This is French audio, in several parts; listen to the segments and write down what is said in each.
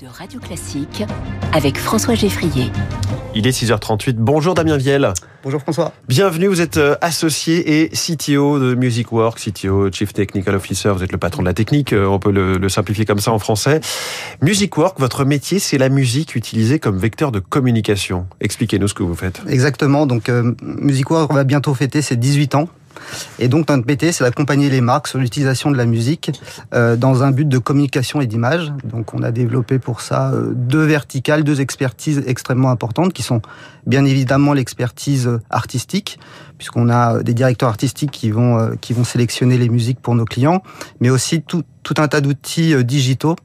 de Radio Classique avec François Geffrier. Il est 6h38. Bonjour Damien Vielle. Bonjour François. Bienvenue, vous êtes euh, associé et CTO de Music Work, CTO, Chief Technical Officer, vous êtes le patron de la technique, euh, on peut le, le simplifier comme ça en français. Music Work, votre métier, c'est la musique utilisée comme vecteur de communication. Expliquez-nous ce que vous faites. Exactement, donc euh, Music Work va bientôt fêter ses 18 ans. Et donc notre métier, c'est d'accompagner les marques sur l'utilisation de la musique euh, dans un but de communication et d'image. Donc on a développé pour ça euh, deux verticales, deux expertises extrêmement importantes qui sont bien évidemment l'expertise artistique, puisqu'on a des directeurs artistiques qui vont euh, qui vont sélectionner les musiques pour nos clients, mais aussi tout, tout un tas d'outils euh, digitaux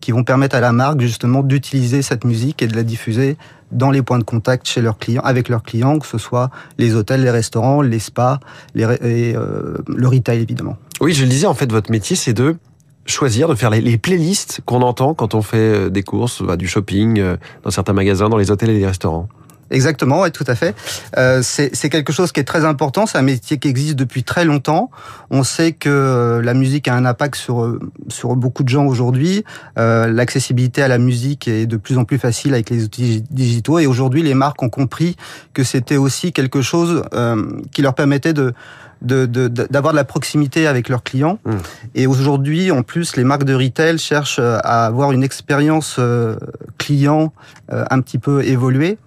qui vont permettre à la marque justement d'utiliser cette musique et de la diffuser dans les points de contact chez leurs clients, avec leurs clients, que ce soit les hôtels, les restaurants, les spas, et euh, le retail évidemment. Oui, je le disais, en fait, votre métier, c'est de choisir de faire les, playlists qu'on entend quand on fait euh, des courses, du shopping, euh, dans certains magasins, dans les hôtels et les restaurants. Exactement, ouais, tout à fait. Euh, c'est quelque chose qui est très important. C'est un métier qui existe depuis très longtemps. On sait que euh, la musique a un impact sur euh, sur beaucoup de gens aujourd'hui. Euh, L'accessibilité à la musique est de plus en plus facile avec les outils digitaux. Et aujourd'hui, les marques ont compris que c'était aussi quelque chose euh, qui leur permettait de d'avoir de, de, de, la proximité avec leurs clients. Mmh. Et aujourd'hui, en plus, les marques de retail cherchent à avoir une expérience client un petit peu évoluée.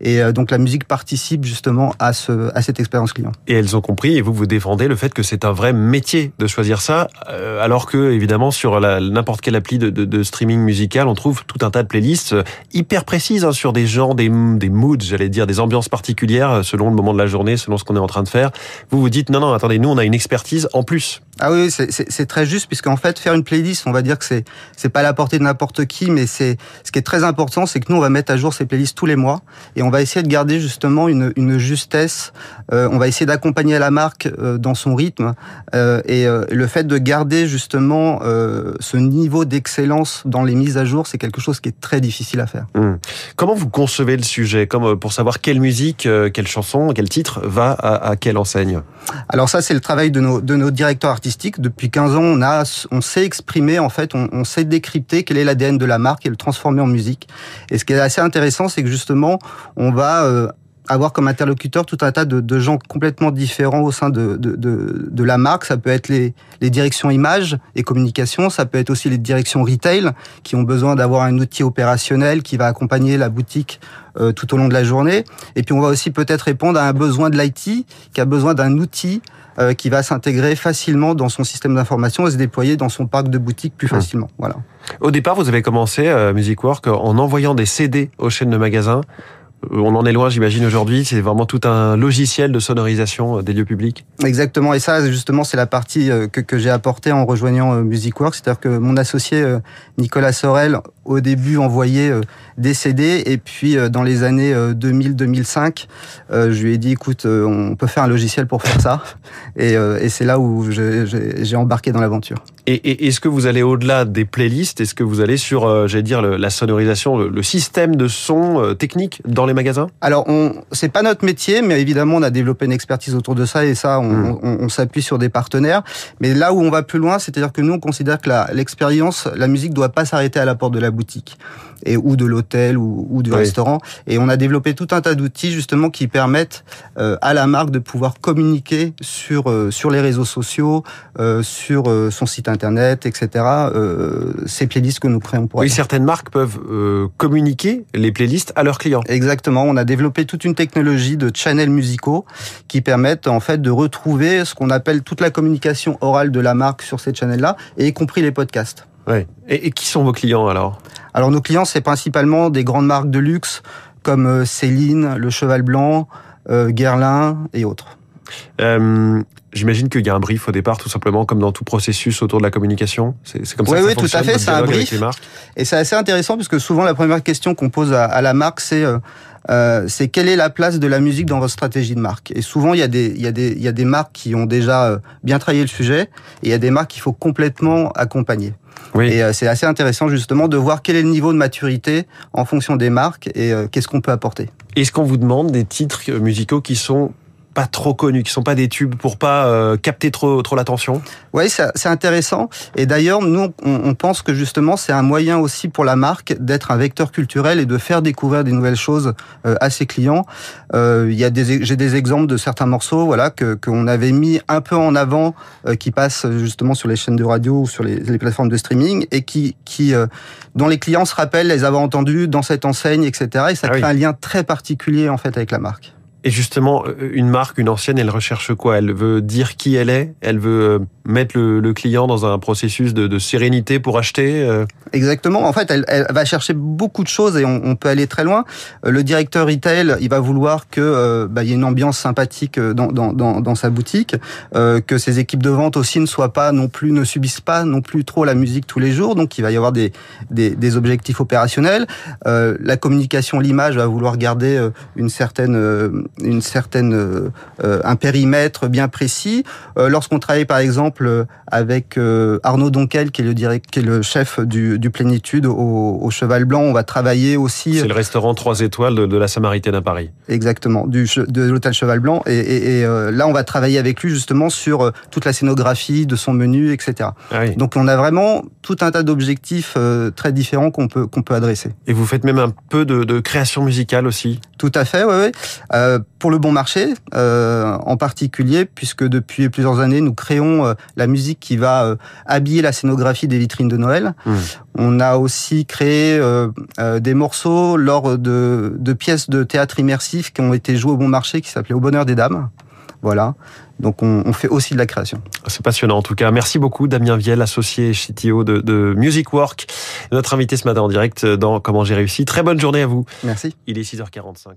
Et euh, donc la musique participe justement à, ce, à cette expérience client. Et elles ont compris, et vous vous défendez le fait que c'est un vrai métier de choisir ça, euh, alors que évidemment sur n'importe quelle appli de, de, de, streaming musical, on trouve tout un tas de playlists euh, hyper précises hein, sur des genres, des, des moods, j'allais dire, des ambiances particulières selon le moment de la journée, selon ce qu'on est en train de faire. Vous vous dites non, non, attendez, nous on a une expertise en plus. Ah oui, c'est très juste, puisqu'en fait, faire une playlist, on va dire que c'est c'est pas à la portée de n'importe qui, mais c'est ce qui est très important, c'est que nous, on va mettre à jour ces playlists tous les mois, et on va essayer de garder justement une, une justesse. Euh, on va essayer d'accompagner la marque euh, dans son rythme, euh, et euh, le fait de garder justement euh, ce niveau d'excellence dans les mises à jour, c'est quelque chose qui est très difficile à faire. Hum. Comment vous concevez le sujet, comme euh, pour savoir quelle musique, quelle chanson, quel titre va à, à quelle enseigne? Alors ça, c'est le travail de nos de nos directeurs artistiques depuis 15 ans, on, a, on sait exprimer, en fait, on, on sait décrypter quel est l'ADN de la marque et le transformer en musique. Et ce qui est assez intéressant, c'est que justement, on va euh, avoir comme interlocuteur tout un tas de, de, gens complètement différents au sein de, de, de, de la marque. Ça peut être les, les, directions images et communication, ça peut être aussi les directions retail qui ont besoin d'avoir un outil opérationnel qui va accompagner la boutique euh, tout au long de la journée. Et puis on va aussi peut-être répondre à un besoin de l'IT qui a besoin d'un outil euh, qui va s'intégrer facilement dans son système d'information et se déployer dans son parc de boutiques plus facilement. Mmh. Voilà. Au départ, vous avez commencé euh, Music Work en envoyant des CD aux chaînes de magasins. Euh, on en est loin, j'imagine, aujourd'hui. C'est vraiment tout un logiciel de sonorisation euh, des lieux publics. Exactement. Et ça, justement, c'est la partie euh, que, que j'ai apportée en rejoignant MusicWorks. C'est-à-dire que mon associé Nicolas Sorel, au début, envoyait des CD. Et puis, dans les années 2000-2005, je lui ai dit, écoute, on peut faire un logiciel pour faire ça. Et, et c'est là où j'ai embarqué dans l'aventure. Et, et est-ce que vous allez au-delà des playlists? Est-ce que vous allez sur, j'allais dire, le, la sonorisation, le, le, système de son technique dans les magasins? Alors, on, c'est pas notre métier, mais évidemment, on a développé une expertise autour de ça et ça, on, mmh. on, on s'appuie sur des partenaires. Mais là où on va plus loin, c'est-à-dire que nous, on considère que l'expérience, la, la musique doit pas s'arrêter à la porte de la boutique et ou de l'hôtel ou, ou, du oui. restaurant. Et on a développé tout un tas d'outils justement qui permettent euh, à la marque de pouvoir communiquer sur euh, sur les réseaux sociaux, euh, sur son site internet, etc. ces playlists que nous créons pour. Oui, certaines marques peuvent communiquer les playlists à leurs clients. Exactement. On a développé toute une technologie de channels musicaux qui permettent en fait de retrouver ce qu'on appelle toute la communication orale de la marque sur ces channels-là, et y compris les podcasts. Ouais. Et, et qui sont vos clients alors? Alors nos clients, c'est principalement des grandes marques de luxe comme euh, Céline, Le Cheval Blanc, euh, Guerlain et autres. Euh, J'imagine qu'il y a un brief au départ, tout simplement, comme dans tout processus autour de la communication. C'est comme ça oui, que oui, ça tout à fait, c'est un brief. Et c'est assez intéressant parce que souvent la première question qu'on pose à, à, la marque, c'est euh, c'est quelle est la place de la musique dans votre stratégie de marque? Et souvent, il y a des il y a des il y a des marques qui ont déjà euh, bien travaillé le sujet, et il y a des marques qu'il faut complètement accompagner. Oui. Et euh, c'est assez intéressant justement de voir quel est le niveau de maturité en fonction des marques et euh, qu'est-ce qu'on peut apporter. Est-ce qu'on vous demande des titres musicaux qui sont pas trop connus, qui sont pas des tubes pour pas euh, capter trop trop l'attention. Oui, c'est intéressant. Et d'ailleurs, nous, on, pense que justement, c'est un moyen aussi pour la marque d'être un vecteur culturel et de faire découvrir des nouvelles choses euh, à ses clients. Euh, il y a des, j'ai des exemples de certains morceaux, voilà, que qu'on avait mis un peu en avant, qui passent justement sur les chaînes de radio ou sur les, les plateformes de streaming et qui, qui, dont les clients se rappellent les avoir entendus dans cette enseigne, etc. Et ça ah crée un lien très particulier en fait avec la marque. Et justement, euh, une marque, une ancienne, elle recherche quoi? Elle veut dire qui elle est? Elle veut euh, mettre le, client dans un processus de, sérénité pour acheter euh? Exactement. En fait, elle, va chercher beaucoup de choses et on, peut aller très loin. Le directeur retail, il va vouloir que bah, y ait une ambiance sympathique dans, dans, dans, sa boutique, que ses équipes de vente aussi ne soient pas non plus, ne subissent pas non plus trop la musique tous les jours. Donc, il va y avoir des, des, des objectifs opérationnels. la communication, l'image va vouloir garder une certaine une certaine euh, euh, un périmètre bien précis. Euh, lorsqu'on travaille par exemple avec Arnaud Donquel, qui est le direct, qui est le chef du, du Plénitude au, Cheval Blanc, on va travailler aussi. C'est le restaurant 3 étoiles de, la Samaritaine à Paris. Exactement, du, de l'hôtel Cheval Blanc. Et, là, on va travailler avec lui justement sur toute la scénographie de son menu, etc. Ah Donc, on a vraiment tout un tas d'objectifs très différents qu'on peut qu'on peut adresser. Et vous faites même un peu de, de création musicale aussi. Tout à fait, oui. oui pour le bon marché euh, en particulier, puisque depuis plusieurs années, nous créons euh, la musique qui va euh, habiller la scénographie des vitrines de Noël. Mmh. On a aussi créé des morceaux lors de, de, pièces de théâtre immersif qui ont été jouées au bon marché, qui s'appelaient Au bonheur des dames. Voilà. Donc on, on, fait aussi de la création. C'est passionnant en tout cas. Merci beaucoup Damien Viel, associé CTO de, de Music Work, notre invité ce matin en direct dans Comment j'ai réussi. Très bonne journée à vous. Merci. Il est 6h45.